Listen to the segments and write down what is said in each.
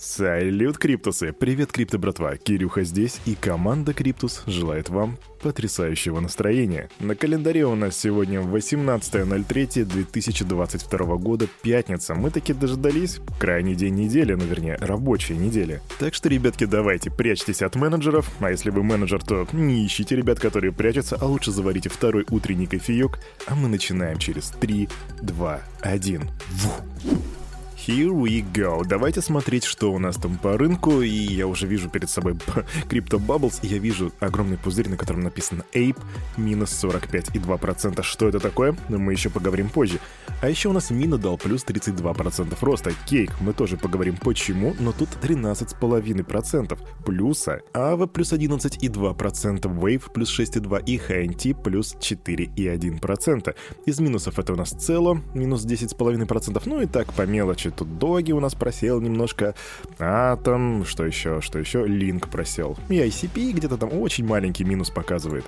Салют, Криптусы! Привет, Крипто братва! Кирюха здесь, и команда Криптус желает вам потрясающего настроения. На календаре у нас сегодня 18.03.2022 года, пятница. Мы таки дождались крайний день недели, ну вернее, рабочей недели. Так что, ребятки, давайте, прячьтесь от менеджеров, а если вы менеджер, то не ищите ребят, которые прячутся, а лучше заварите второй утренний кофеек, а мы начинаем через 3, 2, 1. Вух. Here we go. Давайте смотреть, что у нас там по рынку. И я уже вижу перед собой Crypto Bubbles, и я вижу огромный пузырь, на котором написано Ape минус 45,2%. Что это такое? Мы еще поговорим позже. А еще у нас Мина дал плюс 32% роста. Кейк, мы тоже поговорим почему, но тут 13,5% плюса. Ава плюс 11,2%, Wave плюс 6,2% и HNT плюс 4,1%. Из минусов это у нас Цело минус 10,5%. Ну и так по мелочи тут доги у нас просел немножко, Атом, что еще, что еще, Линк просел. И ICP где-то там очень маленький минус показывает.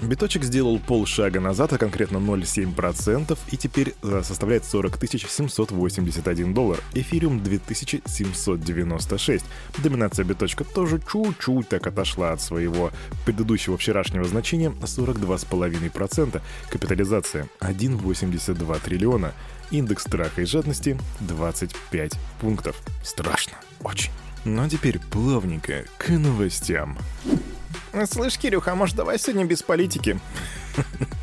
Биточек сделал полшага назад, а конкретно 0,7%, и теперь э, составляет 40 781 доллар. Эфириум 2796. Доминация биточка тоже чуть-чуть так отошла от своего предыдущего вчерашнего значения 42,5%. Капитализация 1,82 триллиона. Индекс страха и жадности 25 пунктов. Страшно. Очень. Ну а теперь плавненько к новостям. Слышь, Кирюха, а может давай сегодня без политики?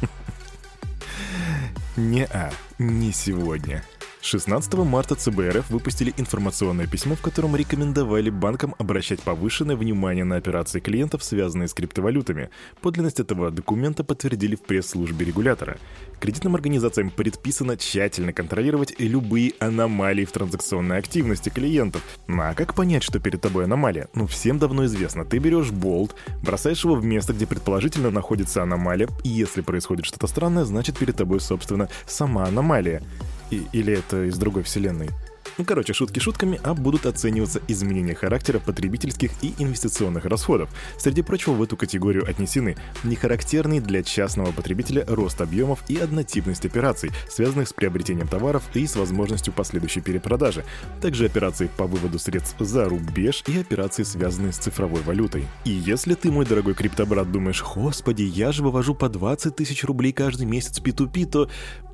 Не-а, не сегодня. 16 марта ЦБРФ выпустили информационное письмо, в котором рекомендовали банкам обращать повышенное внимание на операции клиентов, связанные с криптовалютами. Подлинность этого документа подтвердили в пресс-службе регулятора. Кредитным организациям предписано тщательно контролировать любые аномалии в транзакционной активности клиентов. Ну а как понять, что перед тобой аномалия? Ну, всем давно известно. Ты берешь болт, бросаешь его в место, где предположительно находится аномалия, и если происходит что-то странное, значит перед тобой, собственно, сама аномалия. И, или это из другой вселенной. Ну, короче, шутки шутками, а будут оцениваться изменения характера потребительских и инвестиционных расходов. Среди прочего, в эту категорию отнесены нехарактерный для частного потребителя рост объемов и однотипность операций, связанных с приобретением товаров и с возможностью последующей перепродажи, также операции по выводу средств за рубеж и операции, связанные с цифровой валютой. И если ты, мой дорогой криптобрат, думаешь, господи, я же вывожу по 20 тысяч рублей каждый месяц P2P, то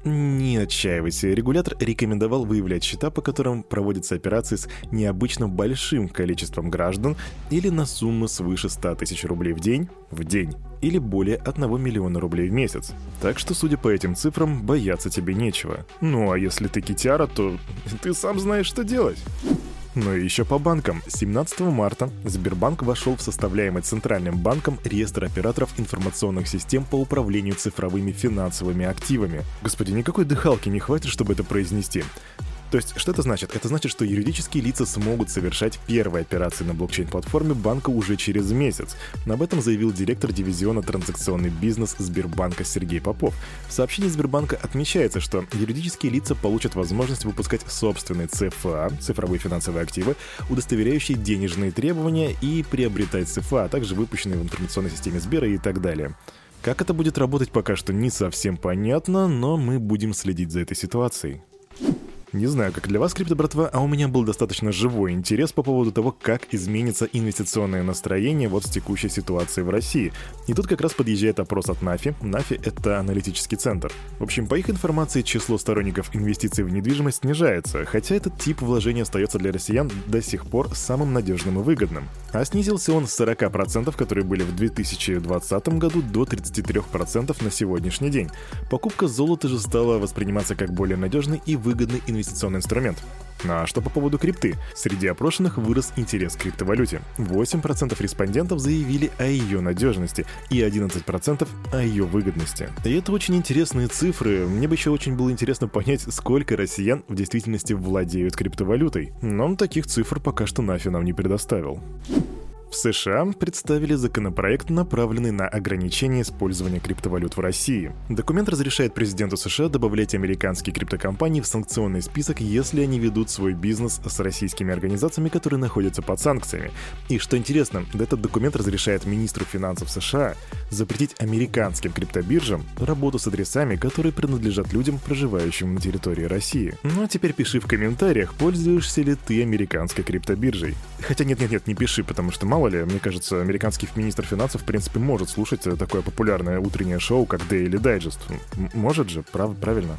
не отчаивайся. Регулятор рекомендовал выявлять счета, по которым проводятся операции с необычно большим количеством граждан или на сумму свыше 100 тысяч рублей в день в день или более 1 миллиона рублей в месяц. Так что, судя по этим цифрам, бояться тебе нечего. Ну а если ты китяра, то ты сам знаешь, что делать. Ну и еще по банкам. 17 марта Сбербанк вошел в составляемый Центральным банком реестр операторов информационных систем по управлению цифровыми финансовыми активами. Господи, никакой дыхалки не хватит, чтобы это произнести. То есть, что это значит? Это значит, что юридические лица смогут совершать первые операции на блокчейн-платформе банка уже через месяц. Об этом заявил директор дивизиона «Транзакционный бизнес» Сбербанка Сергей Попов. В сообщении Сбербанка отмечается, что юридические лица получат возможность выпускать собственные ЦФА, цифровые финансовые активы, удостоверяющие денежные требования и приобретать ЦФА, а также выпущенные в информационной системе Сбера и так далее. Как это будет работать, пока что не совсем понятно, но мы будем следить за этой ситуацией. Не знаю, как для вас, крипто братва, а у меня был достаточно живой интерес по поводу того, как изменится инвестиционное настроение вот с текущей ситуацией в России. И тут как раз подъезжает опрос от Нафи. Нафи — это аналитический центр. В общем, по их информации, число сторонников инвестиций в недвижимость снижается, хотя этот тип вложения остается для россиян до сих пор самым надежным и выгодным. А снизился он с 40%, которые были в 2020 году, до 33% на сегодняшний день. Покупка золота же стала восприниматься как более надежный и выгодный инвестиционный инвестиционный инструмент. А что по поводу крипты? Среди опрошенных вырос интерес к криптовалюте. 8% респондентов заявили о ее надежности и 11% о ее выгодности. И это очень интересные цифры. Мне бы еще очень было интересно понять, сколько россиян в действительности владеют криптовалютой. Но таких цифр пока что Нафи нам не предоставил. В США представили законопроект, направленный на ограничение использования криптовалют в России. Документ разрешает президенту США добавлять американские криптокомпании в санкционный список, если они ведут свой бизнес с российскими организациями, которые находятся под санкциями. И что интересно, этот документ разрешает министру финансов США запретить американским криптобиржам работу с адресами, которые принадлежат людям, проживающим на территории России. Ну а теперь пиши в комментариях, пользуешься ли ты американской криптобиржей. Хотя нет-нет-нет, не пиши, потому что мало ли, мне кажется, американский министр финансов, в принципе, может слушать такое популярное утреннее шоу, как Daily Digest. М- может же, прав, правильно?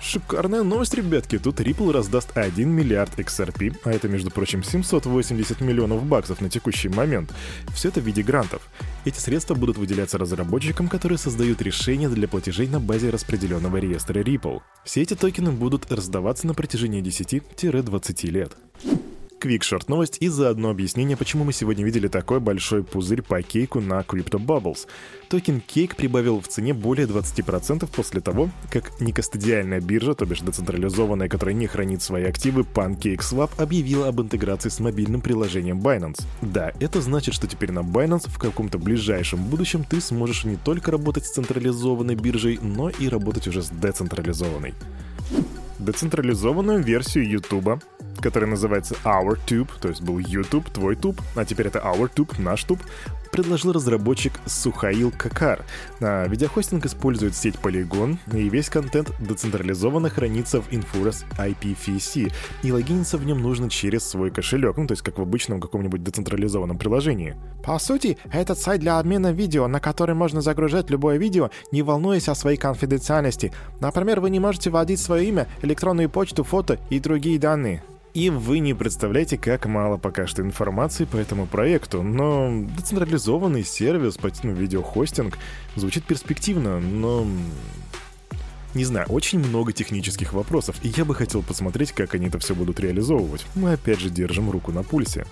Шикарная новость, ребятки. Тут Ripple раздаст 1 миллиард XRP, а это, между прочим, 780 миллионов баксов на текущий момент. Все это в виде грантов. Эти средства будут выделяться разработчикам, которые создают решения для платежей на базе распределенного реестра Ripple. Все эти токены будут раздаваться на протяжении 10-20 лет. Квикшорт новость и заодно объяснение, почему мы сегодня видели такой большой пузырь по кейку на Crypto Bubbles. Токен Кейк прибавил в цене более 20% после того, как некостадиальная биржа, то бишь децентрализованная, которая не хранит свои активы, PancakeSwap, объявила об интеграции с мобильным приложением Binance. Да, это значит, что теперь на Binance в каком-то ближайшем будущем ты сможешь не только работать с централизованной биржей, но и работать уже с децентрализованной децентрализованную версию YouTube, которая называется OurTube, то есть был YouTube, твой туб, а теперь это OurTube, наш туб, предложил разработчик Сухаил Какар. А, видеохостинг использует сеть Polygon, и весь контент децентрализованно хранится в Infurus IPFC, и логиниться в нем нужно через свой кошелек, ну то есть как в обычном каком-нибудь децентрализованном приложении. По сути, этот сайт для обмена видео, на который можно загружать любое видео, не волнуясь о своей конфиденциальности. Например, вы не можете вводить свое имя, электронную почту, фото и другие данные. И вы не представляете, как мало пока что информации по этому проекту, но децентрализованный сервис по ну, видеохостинг звучит перспективно, но... Не знаю, очень много технических вопросов, и я бы хотел посмотреть, как они это все будут реализовывать. Мы опять же держим руку на пульсе.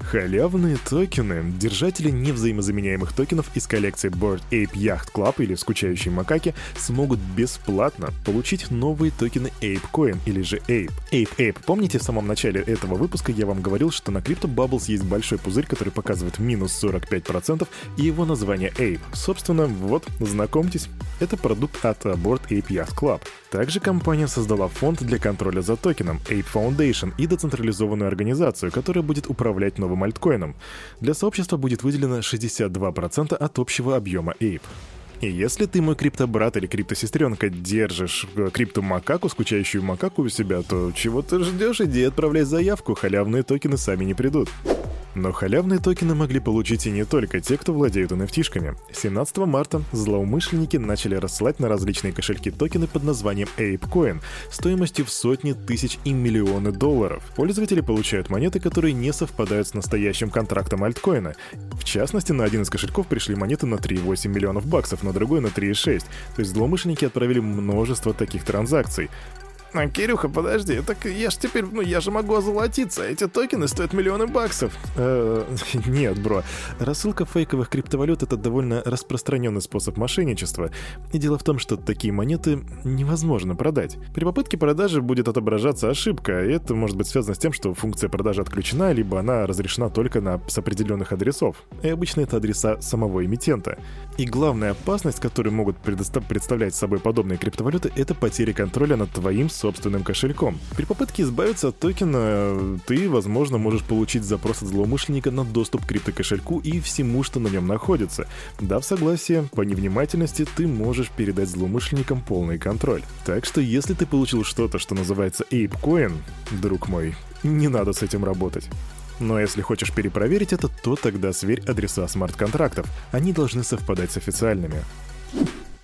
Халявные токены. Держатели невзаимозаменяемых токенов из коллекции Bird Ape Yacht Club или Скучающие макаки смогут бесплатно получить новые токены Ape Coin или же Ape. Ape Ape. Помните, в самом начале этого выпуска я вам говорил, что на Crypto Bubbles есть большой пузырь, который показывает минус 45%, и его название Ape. Собственно, вот, знакомьтесь, это продукт от Board Ape Yacht Club. Также компания создала фонд для контроля за токеном Ape Foundation и децентрализованную организацию, которая будет управлять новым новым альткоином. Для сообщества будет выделено 62% от общего объема Ape. И если ты, мой криптобрат или криптосестренка, держишь криптомакаку, скучающую макаку у себя, то чего ты ждешь? Иди отправляй заявку, халявные токены сами не придут. Но халявные токены могли получить и не только те, кто владеют NFT-шками. 17 марта злоумышленники начали рассылать на различные кошельки токены под названием ApeCoin стоимостью в сотни тысяч и миллионы долларов. Пользователи получают монеты, которые не совпадают с настоящим контрактом альткоина. В частности, на один из кошельков пришли монеты на 3,8 миллионов баксов, на другой на 3,6. То есть злоумышленники отправили множество таких транзакций. А, Кирюха, подожди, так я ж теперь, ну я же могу озолотиться, эти токены стоят миллионы баксов. Э, нет, бро. Рассылка фейковых криптовалют — это довольно распространенный способ мошенничества. И дело в том, что такие монеты невозможно продать. При попытке продажи будет отображаться ошибка, и это может быть связано с тем, что функция продажи отключена, либо она разрешена только на с определенных адресов. И обычно это адреса самого эмитента. И главная опасность, которую могут представлять собой подобные криптовалюты, это потеря контроля над твоим собственным кошельком. При попытке избавиться от токена, ты, возможно, можешь получить запрос от злоумышленника на доступ к криптокошельку и всему, что на нем находится. Дав согласие, по невнимательности ты можешь передать злоумышленникам полный контроль. Так что если ты получил что-то, что называется ApeCoin, друг мой, не надо с этим работать. Но если хочешь перепроверить это, то тогда сверь адреса смарт-контрактов. Они должны совпадать с официальными.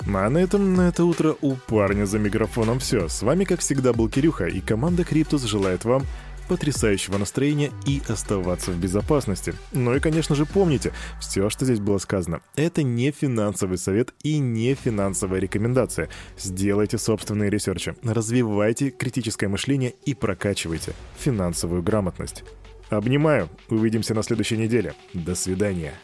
А на этом на это утро у парня за микрофоном все. С вами, как всегда, был Кирюха, и команда Криптус желает вам потрясающего настроения и оставаться в безопасности. Ну и, конечно же, помните, все, что здесь было сказано, это не финансовый совет и не финансовая рекомендация. Сделайте собственные ресерчи, развивайте критическое мышление и прокачивайте финансовую грамотность. Обнимаю, увидимся на следующей неделе. До свидания.